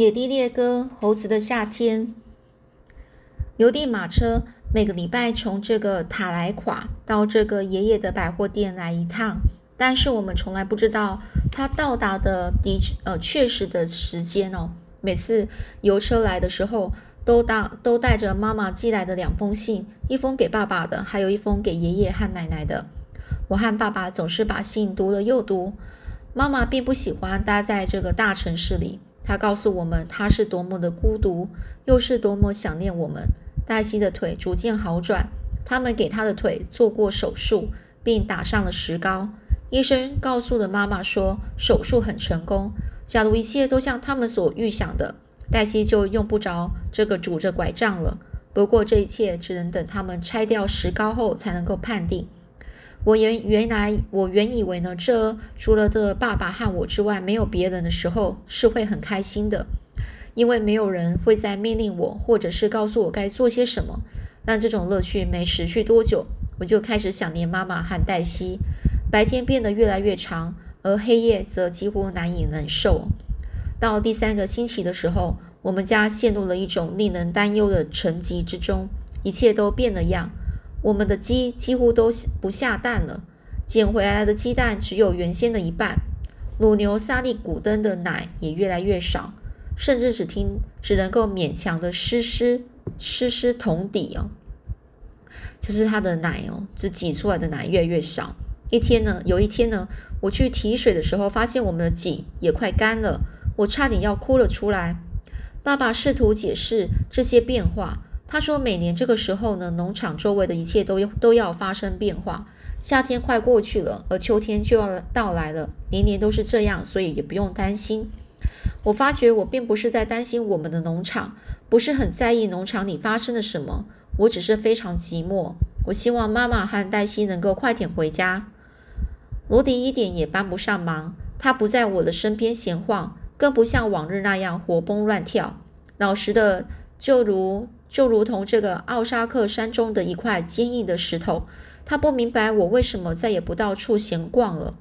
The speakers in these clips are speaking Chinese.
野地猎歌，猴子的夏天。邮递马车每个礼拜从这个塔莱垮到这个爷爷的百货店来一趟，但是我们从来不知道他到达的的呃确实的时间哦。每次邮车来的时候，都当都带着妈妈寄来的两封信，一封给爸爸的，还有一封给爷爷和奶奶的。我和爸爸总是把信读了又读。妈妈并不喜欢待在这个大城市里。他告诉我们，他是多么的孤独，又是多么想念我们。黛西的腿逐渐好转，他们给他的腿做过手术，并打上了石膏。医生告诉了妈妈说，手术很成功。假如一切都像他们所预想的，黛西就用不着这个拄着拐杖了。不过，这一切只能等他们拆掉石膏后才能够判定。我原原来我原以为呢，这除了这爸爸和我之外没有别人的时候是会很开心的，因为没有人会在命令我或者是告诉我该做些什么。但这种乐趣没持续多久，我就开始想念妈妈和黛西。白天变得越来越长，而黑夜则几乎难以忍受。到第三个星期的时候，我们家陷入了一种令人担忧的沉寂之中，一切都变了样。我们的鸡几乎都不下蛋了，捡回来的鸡蛋只有原先的一半。乳牛萨利古登的奶也越来越少，甚至只听只能够勉强的湿湿湿湿桶底哦，就是它的奶哦，只挤出来的奶越来越少。一天呢，有一天呢，我去提水的时候，发现我们的井也快干了，我差点要哭了出来。爸爸试图解释这些变化。他说：“每年这个时候呢，农场周围的一切都都要发生变化。夏天快过去了，而秋天就要到来了。年年都是这样，所以也不用担心。”我发觉我并不是在担心我们的农场，不是很在意农场里发生了什么。我只是非常寂寞。我希望妈妈和黛西能够快点回家。罗迪一点也帮不上忙，他不在我的身边闲晃，更不像往日那样活蹦乱跳，老实的就如。就如同这个奥沙克山中的一块坚硬的石头，他不明白我为什么再也不到处闲逛了。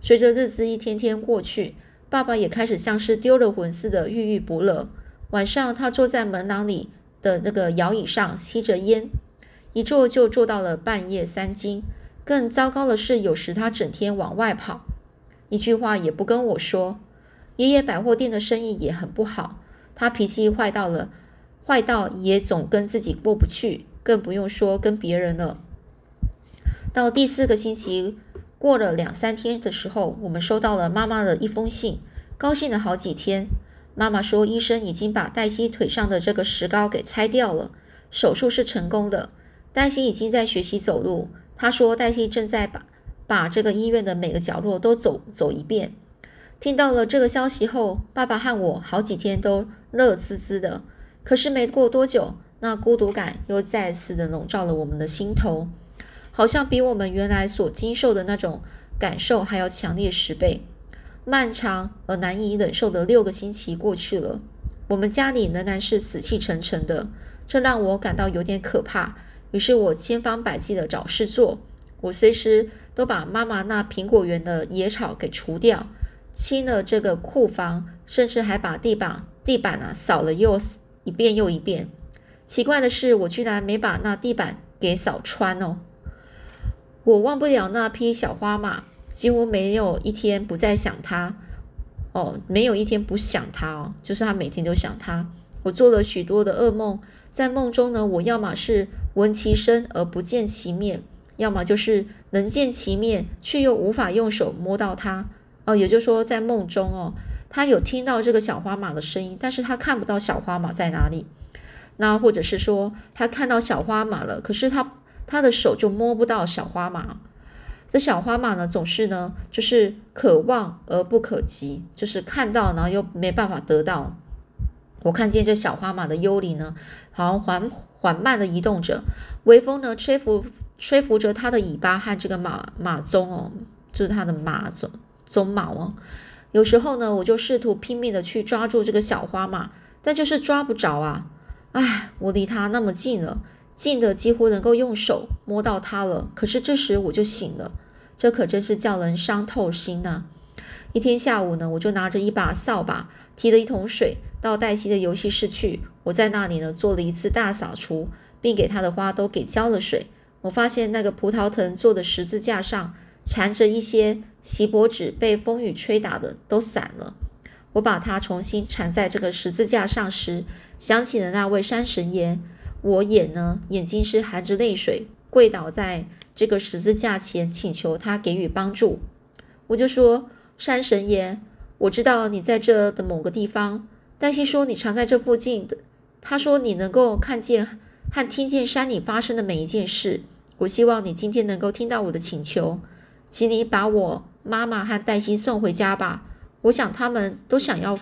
随着日子一天天过去，爸爸也开始像是丢了魂似的郁郁不乐。晚上，他坐在门廊里的那个摇椅上吸着烟，一坐就坐到了半夜三更。更糟糕的是，有时他整天往外跑，一句话也不跟我说。爷爷百货店的生意也很不好，他脾气坏到了。坏到也总跟自己过不去，更不用说跟别人了。到第四个星期过了两三天的时候，我们收到了妈妈的一封信，高兴了好几天。妈妈说，医生已经把黛西腿上的这个石膏给拆掉了，手术是成功的。黛西已经在学习走路。她说，黛西正在把把这个医院的每个角落都走走一遍。听到了这个消息后，爸爸和我好几天都乐滋滋的。可是没过多久，那孤独感又再次的笼罩了我们的心头，好像比我们原来所经受的那种感受还要强烈十倍。漫长而难以忍受的六个星期过去了，我们家里仍然是死气沉沉的，这让我感到有点可怕。于是我千方百计的找事做，我随时都把妈妈那苹果园的野草给除掉，清了这个库房，甚至还把地板地板啊扫了又。一遍又一遍，奇怪的是，我居然没把那地板给扫穿哦。我忘不了那匹小花马，几乎没有一天不再想它。哦，没有一天不想它哦，就是他每天都想它。我做了许多的噩梦，在梦中呢，我要么是闻其声而不见其面，要么就是能见其面却又无法用手摸到它。哦，也就是说，在梦中哦。他有听到这个小花马的声音，但是他看不到小花马在哪里。那或者是说，他看到小花马了，可是他他的手就摸不到小花马。这小花马呢，总是呢，就是可望而不可及，就是看到然后又没办法得到。我看见这小花马的幽灵呢，好像缓缓慢的移动着，微风呢吹拂吹拂着它的尾巴和这个马马鬃哦，就是它的马鬃鬃毛哦。有时候呢，我就试图拼命的去抓住这个小花嘛，但就是抓不着啊！唉，我离它那么近了，近的几乎能够用手摸到它了。可是这时我就醒了，这可真是叫人伤透心呐！一天下午呢，我就拿着一把扫把，提了一桶水到黛西的游戏室去。我在那里呢做了一次大扫除，并给他的花都给浇了水。我发现那个葡萄藤做的十字架上缠着一些锡箔纸，被风雨吹打的都散了。我把它重新缠在这个十字架上时，想起了那位山神爷。我眼呢，眼睛是含着泪水，跪倒在这个十字架前，请求他给予帮助。我就说：“山神爷，我知道你在这的某个地方。黛西说你常在这附近的。他说你能够看见和听见山里发生的每一件事。我希望你今天能够听到我的请求，请你把我妈妈和黛西送回家吧。我想他们都想要，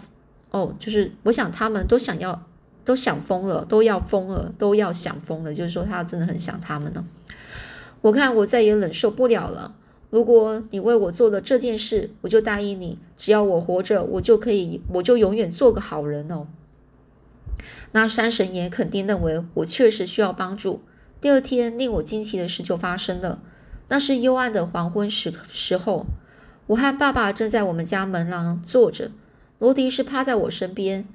哦，就是我想他们都想要，都想疯了，都要疯了，都要想疯了。就是说他真的很想他们呢。我看我再也忍受不了了。”如果你为我做了这件事，我就答应你，只要我活着，我就可以，我就永远做个好人哦。那山神爷肯定认为我确实需要帮助。第二天，令我惊奇的事就发生了。那是幽暗的黄昏时时候，我和爸爸正在我们家门廊坐着，罗迪是趴在我身边。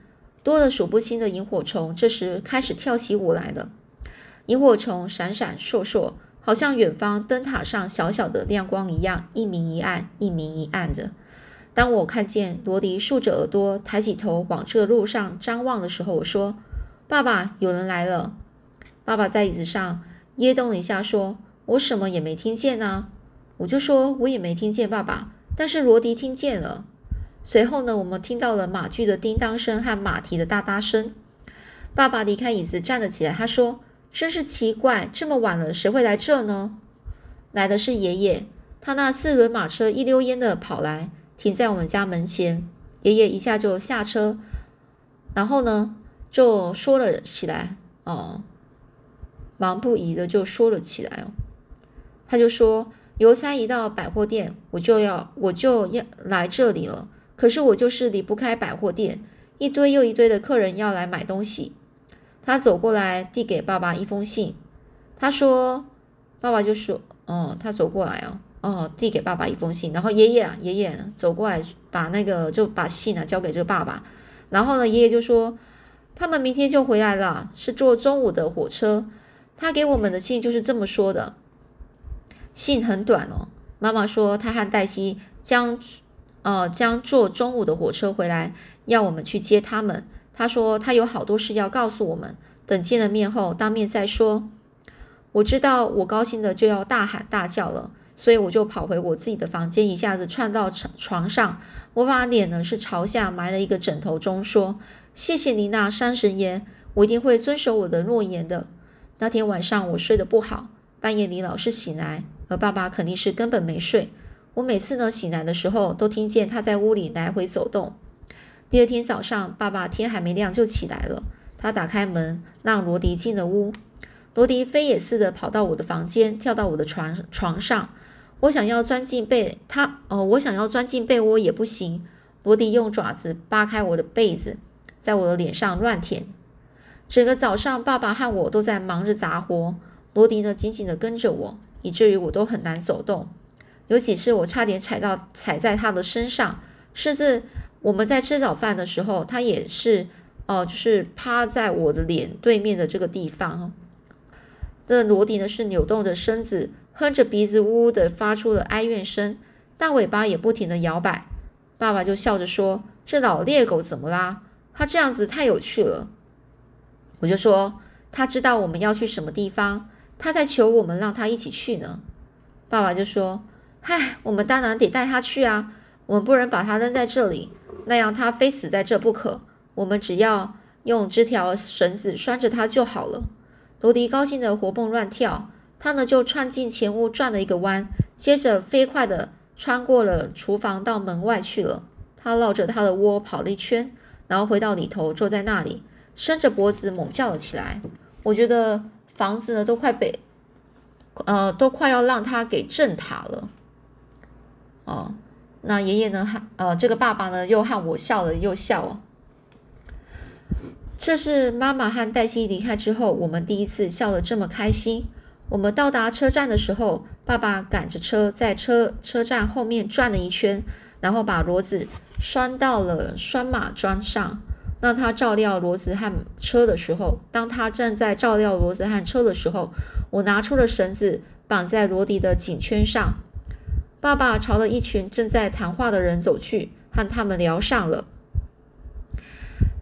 多了数不清的萤火虫，这时开始跳起舞来了。萤火虫闪闪烁烁。好像远方灯塔上小小的亮光一样，一明一暗，一明一暗的。当我看见罗迪竖着耳朵，抬起头往这路上张望的时候，我说：“爸爸，有人来了。”爸爸在椅子上噎动了一下，说：“我什么也没听见呢。”我就说：“我也没听见，爸爸。”但是罗迪听见了。随后呢，我们听到了马具的叮当声和马蹄的哒哒声。爸爸离开椅子，站了起来，他说。真是奇怪，这么晚了，谁会来这呢？来的是爷爷，他那四轮马车一溜烟的跑来，停在我们家门前。爷爷一下就下车，然后呢，就说了起来，哦，忙不已的就说了起来哦。他就说，邮差一到百货店，我就要我就要来这里了。可是我就是离不开百货店，一堆又一堆的客人要来买东西。他走过来，递给爸爸一封信。他说：“爸爸就说，哦，他走过来哦，哦，递给爸爸一封信。然后爷爷啊，爷爷走过来，把那个就把信啊交给这个爸爸。然后呢，爷爷就说，他们明天就回来了，是坐中午的火车。他给我们的信就是这么说的。信很短哦。妈妈说，她和黛西将，呃，将坐中午的火车回来，要我们去接他们。”她说她有好多事要告诉我们，等见了面后当面再说。我知道我高兴的就要大喊大叫了，所以我就跑回我自己的房间，一下子窜到床上，我把脸呢是朝下埋了一个枕头中，说：“谢谢你那山神爷，我一定会遵守我的诺言的。”那天晚上我睡得不好，半夜里老是醒来，而爸爸肯定是根本没睡。我每次呢醒来的时候，都听见他在屋里来回走动。第二天早上，爸爸天还没亮就起来了。他打开门，让罗迪进了屋。罗迪飞也似的跑到我的房间，跳到我的床床上。我想要钻进被他哦，我想要钻进被窝也不行。罗迪用爪子扒开我的被子，在我的脸上乱舔。整个早上，爸爸和我都在忙着杂活。罗迪呢，紧紧的跟着我，以至于我都很难走动。有几次，我差点踩到踩在他的身上，甚至。我们在吃早饭的时候，他也是，哦，就是趴在我的脸对面的这个地方哈。这罗迪呢是扭动着身子，哼着鼻子，呜呜的发出了哀怨声，大尾巴也不停的摇摆。爸爸就笑着说：“这老猎狗怎么啦？他这样子太有趣了。”我就说：“他知道我们要去什么地方，他在求我们让他一起去呢。”爸爸就说：“嗨，我们当然得带他去啊，我们不能把他扔在这里。”那样他非死在这不可。我们只要用这条绳子拴着他就好了。罗迪高兴的活蹦乱跳，他呢就窜进前屋转了一个弯，接着飞快的穿过了厨房到门外去了。他绕着他的窝跑了一圈，然后回到里头坐在那里，伸着脖子猛叫了起来。我觉得房子呢都快被，呃，都快要让他给震塌了。哦。那爷爷呢？和呃，这个爸爸呢，又和我笑了又笑哦。这是妈妈和黛西离开之后，我们第一次笑得这么开心。我们到达车站的时候，爸爸赶着车在车车站后面转了一圈，然后把骡子拴到了拴马桩上，让他照料骡子和车的时候，当他站在照料骡子和车的时候，我拿出了绳子绑在罗迪的颈圈上。爸爸朝着一群正在谈话的人走去，和他们聊上了。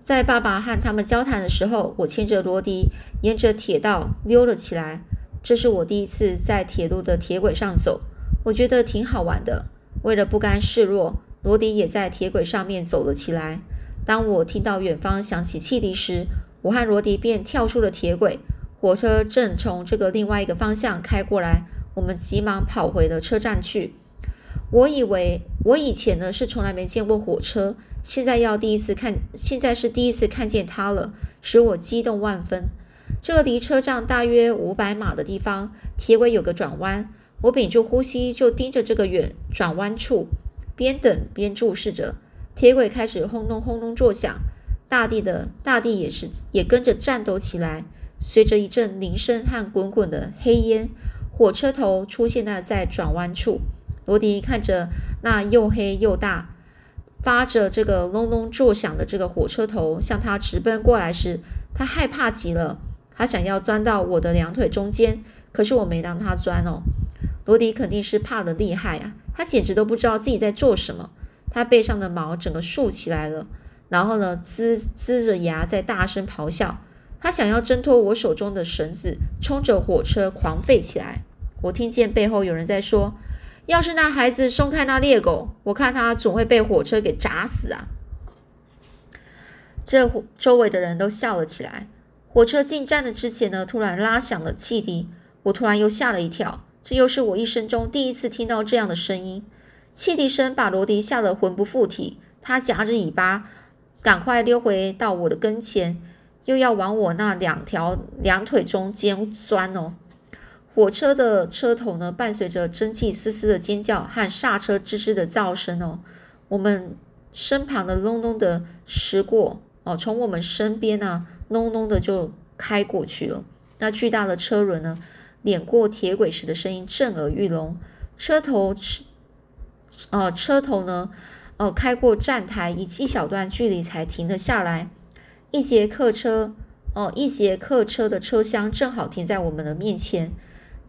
在爸爸和他们交谈的时候，我牵着罗迪沿着铁道溜了起来。这是我第一次在铁路的铁轨上走，我觉得挺好玩的。为了不甘示弱，罗迪也在铁轨上面走了起来。当我听到远方响起汽笛时，我和罗迪便跳出了铁轨。火车正从这个另外一个方向开过来，我们急忙跑回了车站去。我以为我以前呢是从来没见过火车，现在要第一次看，现在是第一次看见它了，使我激动万分。这个离车站大约五百码的地方，铁轨有个转弯。我屏住呼吸，就盯着这个远转弯处，边等边注视着。铁轨开始轰隆轰隆作响，大地的大地也是也跟着颤抖起来。随着一阵铃声和滚滚的黑烟，火车头出现了在转弯处。罗迪看着那又黑又大、发着这个隆隆作响的这个火车头向他直奔过来时，他害怕极了。他想要钻到我的两腿中间，可是我没让他钻哦。罗迪肯定是怕的厉害啊，他简直都不知道自己在做什么。他背上的毛整个竖起来了，然后呢，呲呲着牙在大声咆哮。他想要挣脱我手中的绳子，冲着火车狂吠起来。我听见背后有人在说：“要是那孩子松开那猎狗，我看他总会被火车给砸死啊！”这周围的人都笑了起来。火车进站的之前呢，突然拉响了汽笛，我突然又吓了一跳，这又是我一生中第一次听到这样的声音。汽笛声把罗迪吓得魂不附体，他夹着尾巴，赶快溜回到我的跟前，又要往我那两条两腿中间钻哦。火车的车头呢，伴随着蒸汽嘶嘶的尖叫和刹车吱吱的噪声哦，我们身旁的隆隆的驶过哦，从我们身边呢。隆隆的就开过去了。那巨大的车轮呢，碾过铁轨时的声音震耳欲聋。车头车，呃，车头呢，呃，开过站台一一小段距离才停了下来。一节客车，哦，一节客车的车厢正好停在我们的面前。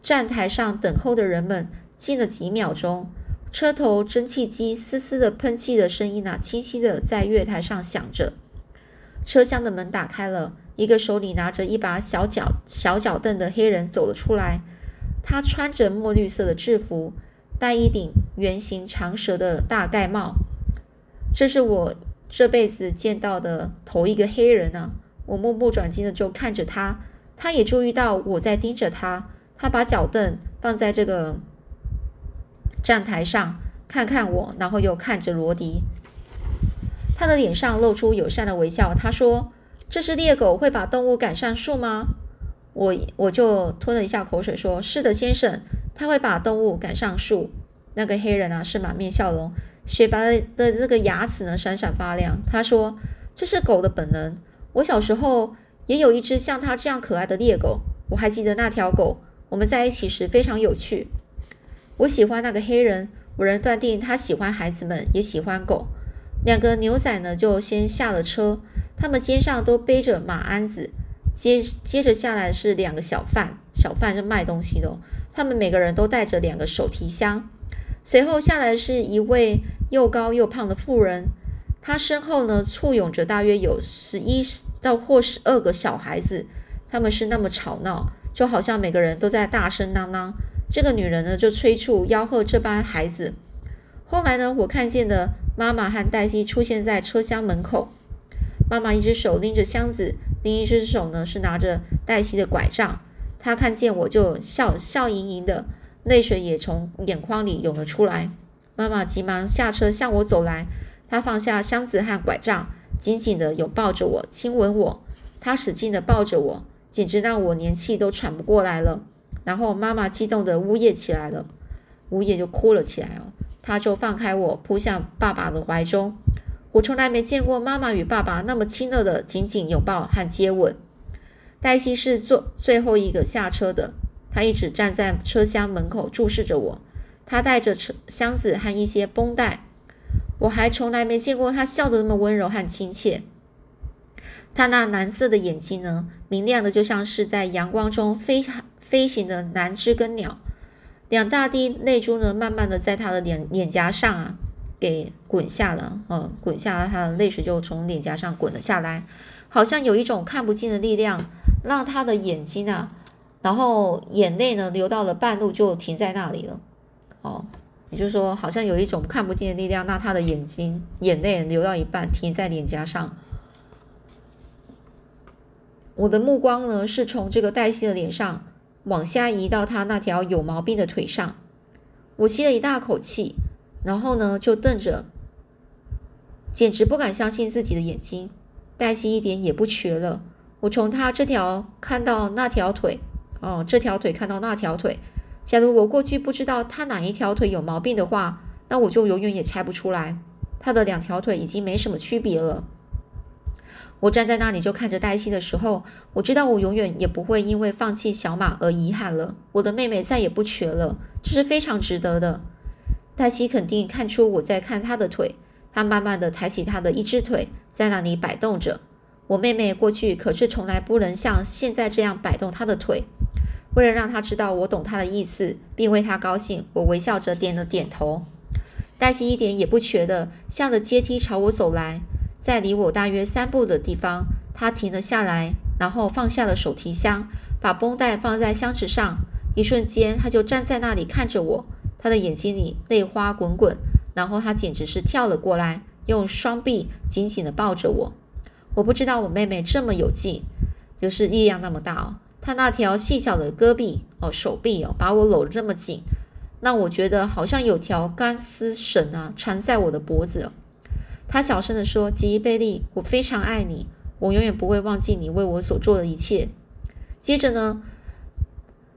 站台上等候的人们静了几秒钟。车头蒸汽机嘶嘶的喷气的声音呢，清晰的在月台上响着。车厢的门打开了，一个手里拿着一把小脚小脚凳的黑人走了出来。他穿着墨绿色的制服，戴一顶圆形长舌的大盖帽。这是我这辈子见到的头一个黑人啊！我目不转睛的就看着他，他也注意到我在盯着他。他把脚凳放在这个站台上，看看我，然后又看着罗迪。他的脸上露出友善的微笑。他说：“这只猎狗会把动物赶上树吗？”我我就吞了一下口水，说：“是的，先生，他会把动物赶上树。”那个黑人啊，是满面笑容，雪白的那个牙齿呢，闪闪发亮。他说：“这是狗的本能。我小时候也有一只像它这样可爱的猎狗。我还记得那条狗，我们在一起时非常有趣。我喜欢那个黑人，我能断定他喜欢孩子们，也喜欢狗。”两个牛仔呢，就先下了车，他们肩上都背着马鞍子。接接着下来是两个小贩，小贩是卖东西的，他们每个人都带着两个手提箱。随后下来是一位又高又胖的妇人，她身后呢簇拥着大约有十一到或十二个小孩子，他们是那么吵闹，就好像每个人都在大声嚷嚷。这个女人呢就催促吆喝这班孩子。后来呢，我看见的。妈妈和黛西出现在车厢门口。妈妈一只手拎着箱子，另一只手呢是拿着黛西的拐杖。她看见我就笑笑盈盈的，泪水也从眼眶里涌了出来。妈妈急忙下车向我走来，她放下箱子和拐杖，紧紧地拥抱着我，亲吻我。她使劲地抱着我，简直让我连气都喘不过来了。然后妈妈激动地呜咽起来了，呜咽就哭了起来哦。她就放开我，扑向爸爸的怀中。我从来没见过妈妈与爸爸那么亲热的紧紧拥抱和接吻。黛西是坐最后一个下车的，她一直站在车厢门口注视着我。她带着车箱子和一些绷带。我还从来没见过他笑得那么温柔和亲切。他那蓝色的眼睛呢，明亮的就像是在阳光中飞飞行的蓝知更鸟。两大滴泪珠呢，慢慢的在他的脸脸颊上啊，给滚下了，嗯，滚下了，他的泪水就从脸颊上滚了下来，好像有一种看不见的力量，让他的眼睛啊，然后眼泪呢流到了半路就停在那里了，哦，也就是说，好像有一种看不见的力量，让他的眼睛眼泪流到一半停在脸颊上。我的目光呢，是从这个黛西的脸上往下移到她那条有毛病的腿上。我吸了一大口气，然后呢，就瞪着，简直不敢相信自己的眼睛。黛西一点也不瘸了。我从他这条看到那条腿，哦，这条腿看到那条腿。假如我过去不知道他哪一条腿有毛病的话，那我就永远也猜不出来。他的两条腿已经没什么区别了。我站在那里就看着黛西的时候，我知道我永远也不会因为放弃小马而遗憾了。我的妹妹再也不瘸了，这是非常值得的。黛西肯定看出我在看她的腿，她慢慢的抬起她的一只腿，在那里摆动着。我妹妹过去可是从来不能像现在这样摆动她的腿。为了让她知道我懂她的意思，并为她高兴，我微笑着点了点头。黛西一点也不瘸的，向着阶梯朝我走来。在离我大约三步的地方，他停了下来，然后放下了手提箱，把绷带放在箱子上。一瞬间，他就站在那里看着我，他的眼睛里泪花滚滚。然后他简直是跳了过来，用双臂紧紧地抱着我。我不知道我妹妹这么有劲，就是力量那么大哦。她那条细小的胳臂哦，手臂哦，把我搂得这么紧，让我觉得好像有条钢丝绳啊缠在我的脖子。她小声地说：“吉伊贝利，我非常爱你，我永远不会忘记你为我所做的一切。”接着呢，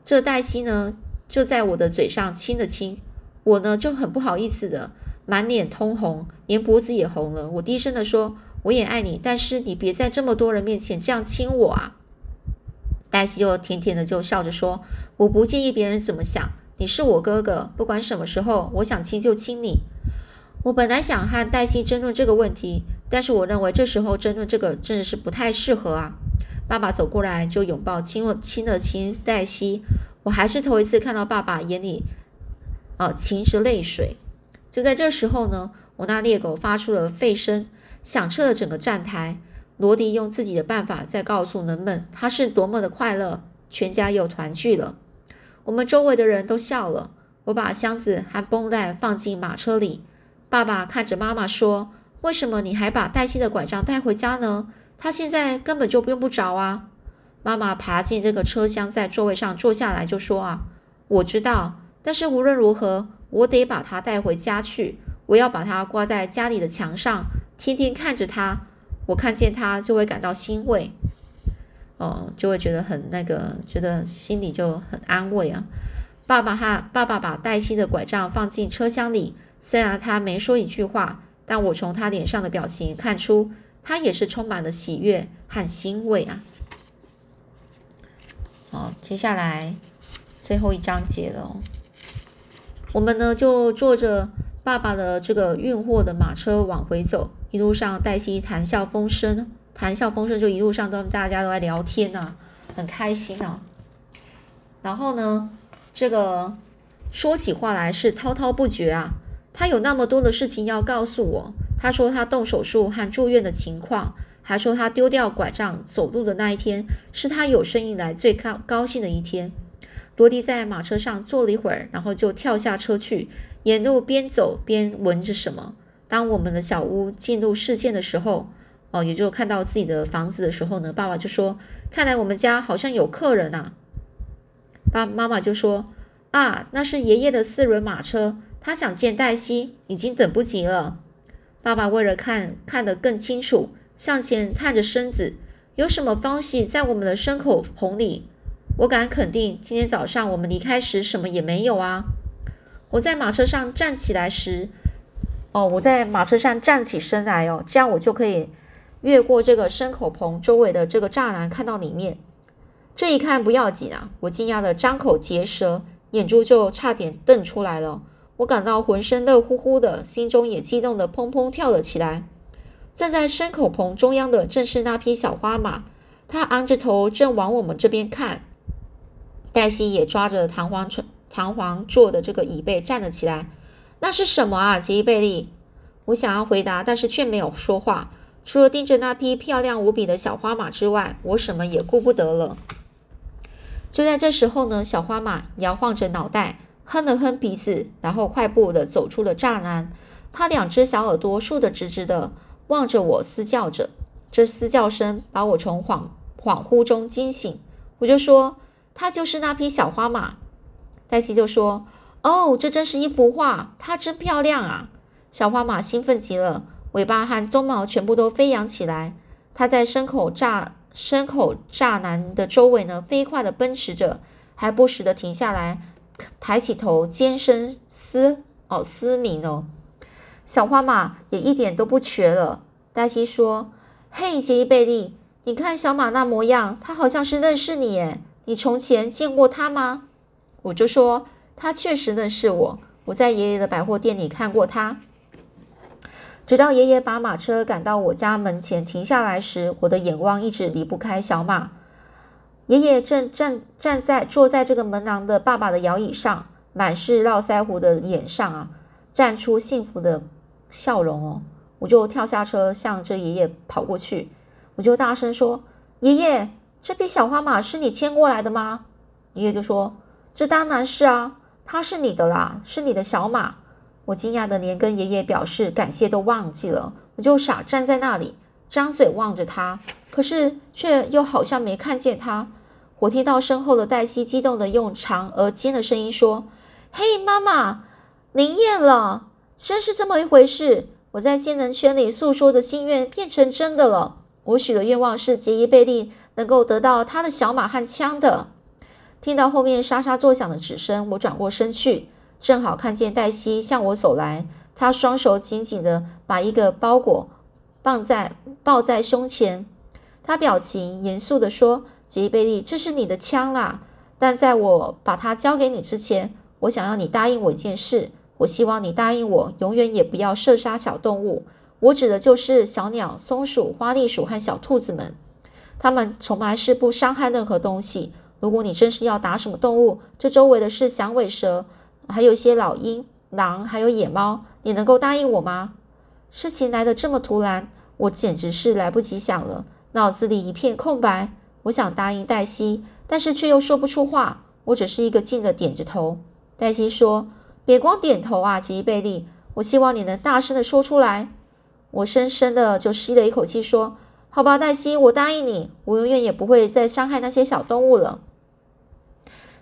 这黛西呢就在我的嘴上亲了亲，我呢就很不好意思的，满脸通红，连脖子也红了。我低声的说：“我也爱你，但是你别在这么多人面前这样亲我啊！”黛西就甜甜的就笑着说：“我不介意别人怎么想，你是我哥哥，不管什么时候我想亲就亲你。”我本来想和黛西争论这个问题，但是我认为这时候争论这个真的是不太适合啊。爸爸走过来就拥抱亲了亲了亲黛西，我还是头一次看到爸爸眼里，呃，噙着泪水。就在这时候呢，我那猎狗发出了吠声，响彻了整个站台。罗迪用自己的办法在告诉人们，他是多么的快乐，全家又团聚了。我们周围的人都笑了。我把箱子和绷带放进马车里。爸爸看着妈妈说：“为什么你还把黛西的拐杖带回家呢？她现在根本就用不着啊！”妈妈爬进这个车厢，在座位上坐下来，就说：“啊，我知道，但是无论如何，我得把它带回家去。我要把它挂在家里的墙上，天天看着他。我看见他就会感到欣慰，哦，就会觉得很那个，觉得心里就很安慰啊。”爸爸哈，爸爸把黛西的拐杖放进车厢里。虽然他没说一句话，但我从他脸上的表情看出，他也是充满了喜悦和欣慰啊。好，接下来最后一章节了。我们呢就坐着爸爸的这个运货的马车往回走，一路上黛西谈笑风生，谈笑风生就一路上都大家都在聊天呐，很开心啊。然后呢，这个说起话来是滔滔不绝啊。他有那么多的事情要告诉我。他说他动手术和住院的情况，还说他丢掉拐杖走路的那一天是他有生以来最高高兴的一天。罗迪在马车上坐了一会儿，然后就跳下车去，沿路边走边闻着什么。当我们的小屋进入视线的时候，哦，也就看到自己的房子的时候呢，爸爸就说：“看来我们家好像有客人啊。”爸妈妈就说：“啊，那是爷爷的四轮马车。”他想见黛西，已经等不及了。爸爸为了看看得更清楚，向前探着身子。有什么东西在我们的牲口棚里？我敢肯定，今天早上我们离开时什么也没有啊。我在马车上站起来时，哦，我在马车上站起身来哦，这样我就可以越过这个牲口棚周围的这个栅栏，看到里面。这一看不要紧啊！我惊讶的张口结舌，眼珠就差点瞪出来了。我感到浑身热乎乎的，心中也激动的砰砰跳了起来。站在牲口棚中央的正是那匹小花马，它昂着头正往我们这边看。黛西也抓着弹簧床弹簧座的这个椅背站了起来。那是什么啊，杰伊贝利？我想要回答，但是却没有说话。除了盯着那匹漂亮无比的小花马之外，我什么也顾不得了。就在这时候呢，小花马摇晃着脑袋，哼了哼鼻子，然后快步的走出了栅栏。它两只小耳朵竖得直直的，望着我嘶叫着。这嘶叫声把我从恍恍惚中惊醒。我就说：“它就是那匹小花马。”黛西就说：“哦，这真是一幅画，它真漂亮啊！”小花马兴奋极了，尾巴和鬃毛全部都飞扬起来。它在牲口栅牲口栅栏的周围呢，飞快地奔驰着，还不时地停下来，抬起头，尖声嘶哦嘶鸣哦。小花马也一点都不瘸了。黛西说：“嘿，杰伊贝利，你看小马那模样，它好像是认识你耶。你从前见过它吗？”我就说：“他确实认识我，我在爷爷的百货店里看过他。”直到爷爷把马车赶到我家门前停下来时，我的眼光一直离不开小马。爷爷正站站在坐在这个门廊的爸爸的摇椅上，满是络腮胡的脸上啊，绽出幸福的笑容哦。我就跳下车，向着爷爷跑过去，我就大声说：“爷爷，这匹小花马是你牵过来的吗？”爷爷就说：“这当然是啊，他是你的啦，是你的小马。”我惊讶的连跟爷爷表示感谢都忘记了，我就傻站在那里，张嘴望着他，可是却又好像没看见他。我听到身后的黛西激动的用长而尖的声音说：“嘿，妈妈，灵验了，真是这么一回事！我在仙人圈里诉说的心愿变成真的了。我许的愿望是杰伊贝利能够得到他的小马和枪的。”听到后面沙沙作响的指声，我转过身去。正好看见黛西向我走来，她双手紧紧地把一个包裹放在抱在胸前。她表情严肃地说：“杰伊贝利，这是你的枪啦！但在我把它交给你之前，我想要你答应我一件事。我希望你答应我，永远也不要射杀小动物。我指的就是小鸟、松鼠、花栗鼠和小兔子们。它们从来是不伤害任何东西。如果你真是要打什么动物，这周围的是响尾蛇。”还有一些老鹰、狼，还有野猫，你能够答应我吗？事情来得这么突然，我简直是来不及想了，脑子里一片空白。我想答应黛西，但是却又说不出话。我只是一个劲的点着头。黛西说：“别光点头啊，吉伊贝利，我希望你能大声的说出来。”我深深的就吸了一口气，说：“好吧，黛西，我答应你，我永远也不会再伤害那些小动物了。”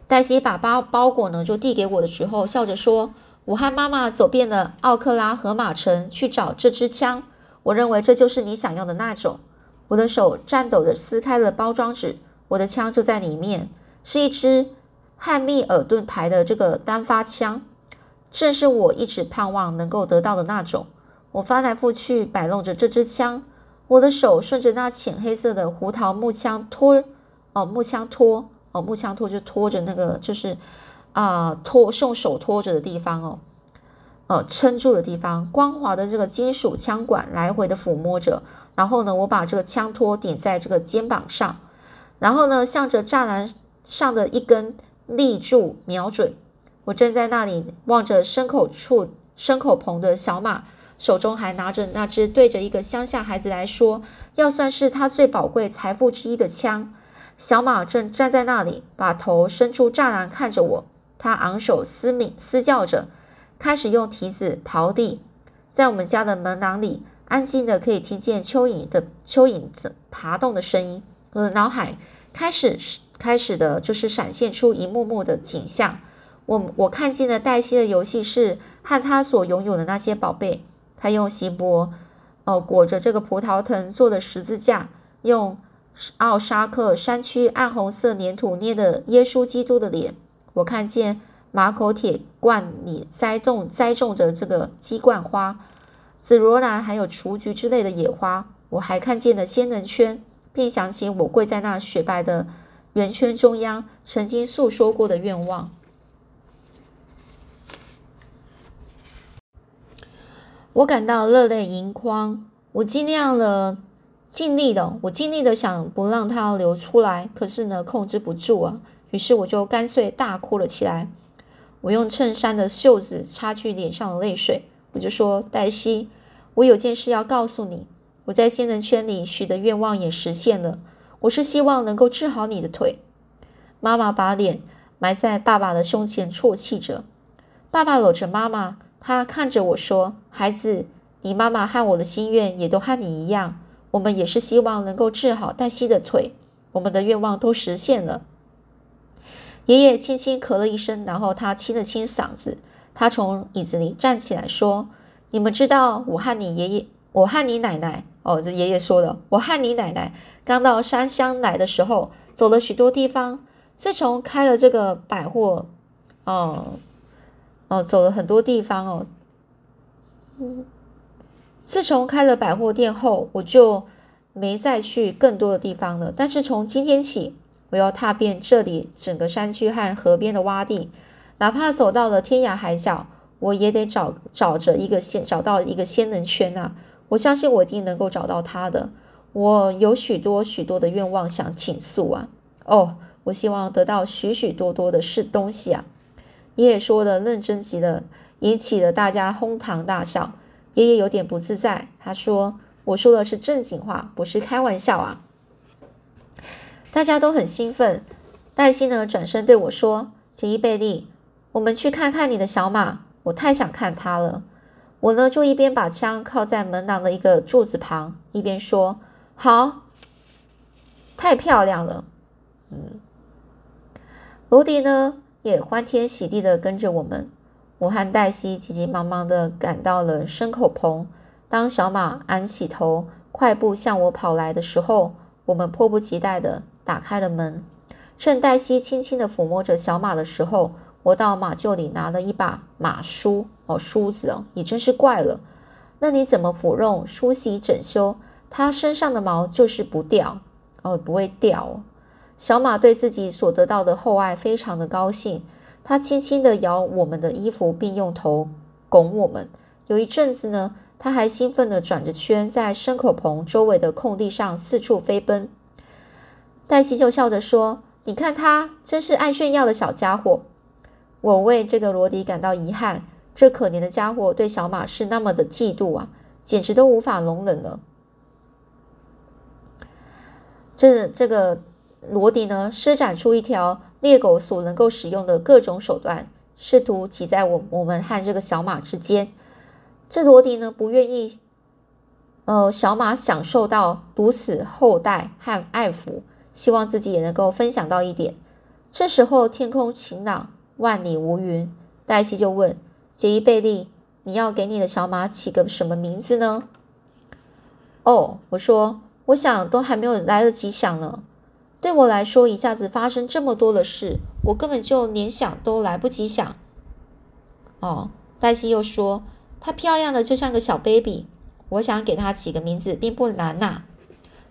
黛西把包包裹呢就递给我的时候，笑着说：“我和妈妈走遍了奥克拉荷马城去找这支枪，我认为这就是你想要的那种。”我的手颤抖着撕开了包装纸，我的枪就在里面，是一支汉密尔顿牌的这个单发枪，正是我一直盼望能够得到的那种。我翻来覆去摆弄着这支枪，我的手顺着那浅黑色的胡桃木枪托，哦，木枪托。木枪托就托着那个，就是啊，托用手托着的地方哦，呃，撑住的地方，光滑的这个金属枪管来回的抚摸着。然后呢，我把这个枪托顶在这个肩膀上，然后呢，向着栅栏上的一根立柱瞄准。我正在那里望着牲口处牲口棚的小马，手中还拿着那只对着一个乡下孩子来说要算是他最宝贵财富之一的枪。小马正站在那里，把头伸出栅栏看着我。他昂首嘶鸣嘶叫着，开始用蹄子刨地。在我们家的门廊里，安静的可以听见蚯蚓的蚯蚓爬动的声音。我的脑海开始开始的就是闪现出一幕幕的景象。我我看见了黛西的游戏室和他所拥有的那些宝贝。他用锡箔哦裹着这个葡萄藤做的十字架，用。奥沙克山区暗红色粘土捏的耶稣基督的脸，我看见马口铁罐里栽种栽种着这个鸡冠花、紫罗兰，还有雏菊之类的野花。我还看见了仙人圈，并想起我跪在那雪白的圆圈中央，曾经诉说过的愿望。我感到热泪盈眶。我尽量了，尽力的，我尽力的想不让它流出来，可是呢，控制不住啊。于是我就干脆大哭了起来。我用衬衫的袖子擦去脸上的泪水，我就说：“黛西，我有件事要告诉你。我在仙人圈里许的愿望也实现了。我是希望能够治好你的腿。”妈妈把脸埋在爸爸的胸前，啜泣着。爸爸搂着妈妈，他看着我说：“孩子，你妈妈和我的心愿也都和你一样，我们也是希望能够治好黛西的腿。我们的愿望都实现了。”爷爷轻轻咳了一声，然后他清了清嗓子，他从椅子里站起来说：“你们知道，我和你爷爷，我和你奶奶，哦，这爷爷说的，我和你奶奶刚到山乡来的时候，走了许多地方。自从开了这个百货，哦，哦，走了很多地方哦。自从开了百货店后，我就没再去更多的地方了。但是从今天起。”我要踏遍这里整个山区和河边的洼地，哪怕走到了天涯海角，我也得找找着一个仙，找到一个仙人圈啊！我相信我一定能够找到他的。我有许多许多的愿望想倾诉啊！哦，我希望得到许许多多的是东西啊！爷爷说的认真极了，引起了大家哄堂大笑。爷爷有点不自在，他说：“我说的是正经话，不是开玩笑啊！”大家都很兴奋。黛西呢，转身对我说：“杰伊贝利，我们去看看你的小马，我太想看它了。”我呢，就一边把枪靠在门廊的一个柱子旁，一边说：“好，太漂亮了。”嗯，罗迪呢，也欢天喜地的跟着我们。我和黛西急急忙忙地赶到了牲口棚。当小马昂起头，快步向我跑来的时候，我们迫不及待地。打开了门，趁黛西轻轻地抚摸着小马的时候，我到马厩里拿了一把马梳哦，梳子哦，也真是怪了。那你怎么抚弄、梳洗、整修，它身上的毛就是不掉哦，不会掉。小马对自己所得到的厚爱非常的高兴，他轻轻地摇我们的衣服，并用头拱我们。有一阵子呢，他还兴奋地转着圈，在牲口棚周围的空地上四处飞奔。黛西就笑着说：“你看他真是爱炫耀的小家伙。”我为这个罗迪感到遗憾，这可怜的家伙对小马是那么的嫉妒啊，简直都无法容忍了。这这个罗迪呢，施展出一条猎狗所能够使用的各种手段，试图挤在我我们和这个小马之间。这罗迪呢，不愿意，呃，小马享受到如此厚待和爱抚。希望自己也能够分享到一点。这时候天空晴朗，万里无云。黛西就问杰伊贝利：“你要给你的小马起个什么名字呢？”哦，我说，我想都还没有来得及想呢。对我来说，一下子发生这么多的事，我根本就连想都来不及想。哦，黛西又说：“她漂亮的就像个小 baby，我想给她起个名字并不难呐。”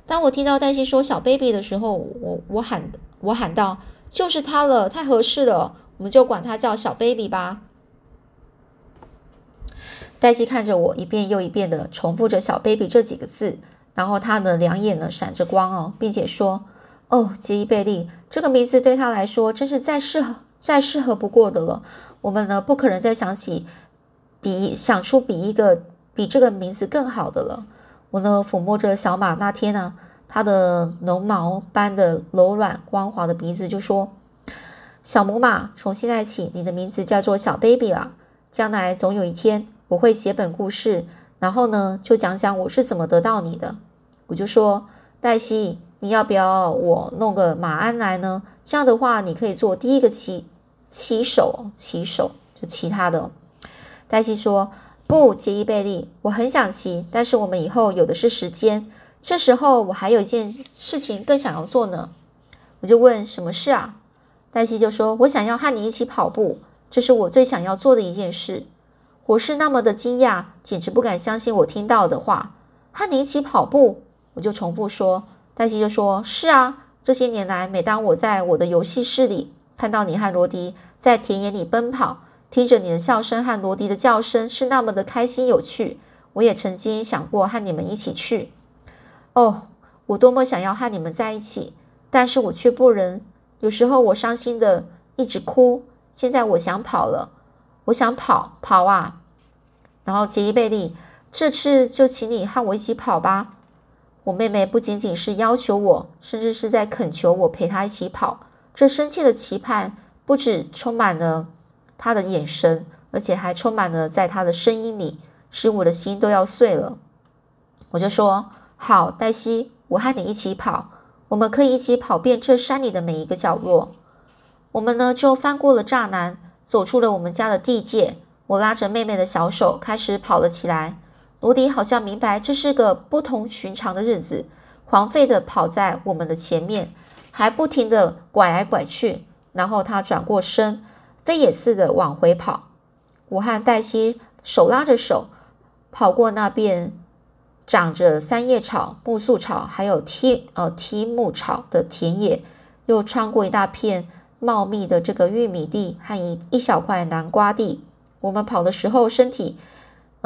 当我听到黛西说“小 baby” 的时候，我我喊我喊道：“就是她了，太合适了，我们就管她叫小 baby 吧。”黛西看着我，一遍又一遍的重复着“小 baby” 这几个字，然后她的两眼呢闪着光哦，并且说：“哦，杰伊贝利，这个名字对他来说真是再适合再适合不过的了。我们呢不可能再想起比想出比一个比这个名字更好的了。”我呢，抚摸着小马那天呢，它的绒毛般的柔软光滑的鼻子，就说：“小母马，从现在起，你的名字叫做小 baby 了。将来总有一天，我会写本故事，然后呢，就讲讲我是怎么得到你的。”我就说：“黛西，你要不要我弄个马鞍来呢？这样的话，你可以做第一个骑骑手，骑手就其他的。”黛西说。不，杰伊贝利，我很想骑，但是我们以后有的是时间。这时候我还有一件事情更想要做呢。我就问什么事啊？黛西就说：“我想要和你一起跑步，这是我最想要做的一件事。”我是那么的惊讶，简直不敢相信我听到的话。和你一起跑步，我就重复说。黛西就说：“是啊，这些年来，每当我在我的游戏室里看到你和罗迪在田野里奔跑。”听着你的笑声和罗迪的叫声是那么的开心有趣，我也曾经想过和你们一起去。哦，我多么想要和你们在一起，但是我却不能。有时候我伤心的一直哭。现在我想跑了，我想跑跑啊！然后杰伊贝利，这次就请你和我一起跑吧。我妹妹不仅仅是要求我，甚至是在恳求我陪她一起跑。这深切的期盼，不止充满了她的眼神，而且还充满了在她的声音里。使我的心都要碎了，我就说好，黛西，我和你一起跑，我们可以一起跑遍这山里的每一个角落。我们呢就翻过了栅栏，走出了我们家的地界。我拉着妹妹的小手，开始跑了起来。罗迪好像明白这是个不同寻常的日子，狂吠的跑在我们的前面，还不停的拐来拐去。然后他转过身，飞也似的往回跑。我和黛西手拉着手。跑过那片长着三叶草、木树草，还有梯呃梯木草的田野，又穿过一大片茂密的这个玉米地和一一小块南瓜地。我们跑的时候，身体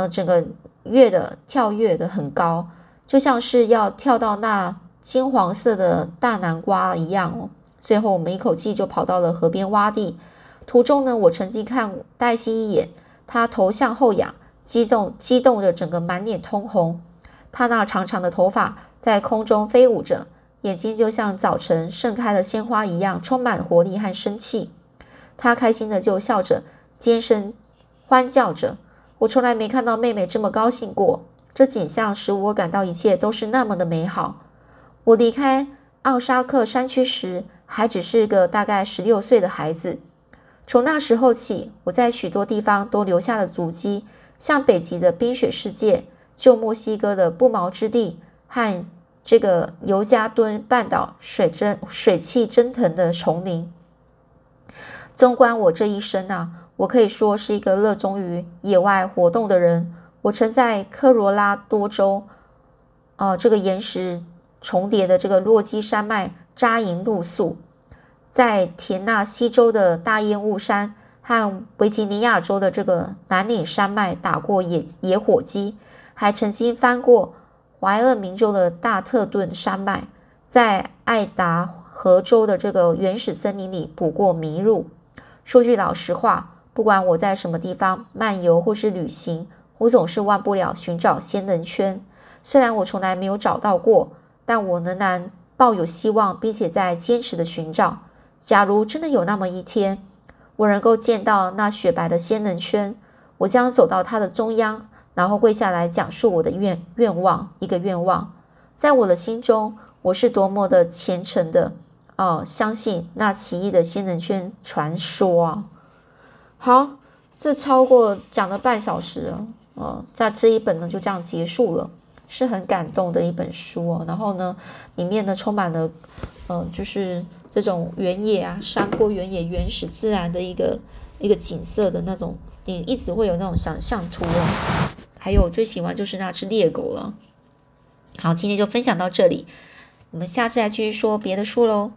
呃整个跃的跳跃的很高，就像是要跳到那金黄色的大南瓜一样哦。最后，我们一口气就跑到了河边洼地。途中呢，我曾经看黛西一眼，她头向后仰。激动，激动着，整个满脸通红。他那长长的头发在空中飞舞着，眼睛就像早晨盛开的鲜花一样，充满活力和生气。他开心的就笑着，尖声欢叫着。我从来没看到妹妹这么高兴过。这景象使我感到一切都是那么的美好。我离开奥沙克山区时，还只是个大概十六岁的孩子。从那时候起，我在许多地方都留下了足迹。像北极的冰雪世界，旧墨西哥的不毛之地，和这个尤加敦半岛水蒸水汽蒸腾的丛林。纵观我这一生啊，我可以说是一个热衷于野外活动的人。我曾在科罗拉多州，啊，这个岩石重叠的这个落基山脉扎营露宿，在田纳西州的大烟雾山。和维吉尼亚州的这个南岭山脉打过野野火鸡，还曾经翻过怀俄明州的大特顿山脉，在爱达荷州的这个原始森林里捕过麋鹿。说句老实话，不管我在什么地方漫游或是旅行，我总是忘不了寻找仙人圈。虽然我从来没有找到过，但我仍然抱有希望，并且在坚持的寻找。假如真的有那么一天，我能够见到那雪白的仙人圈，我将走到它的中央，然后跪下来讲述我的愿愿望，一个愿望。在我的心中，我是多么的虔诚的哦，相信那奇异的仙人圈传说啊！好，这超过讲了半小时了，哦，在这一本呢就这样结束了，是很感动的一本书哦。然后呢，里面呢充满了，嗯，就是。这种原野啊，山坡、原野、原始自然的一个一个景色的那种，你一直会有那种想象图哦。还有最喜欢就是那只猎狗了。好，今天就分享到这里，我们下次再继续说别的书喽。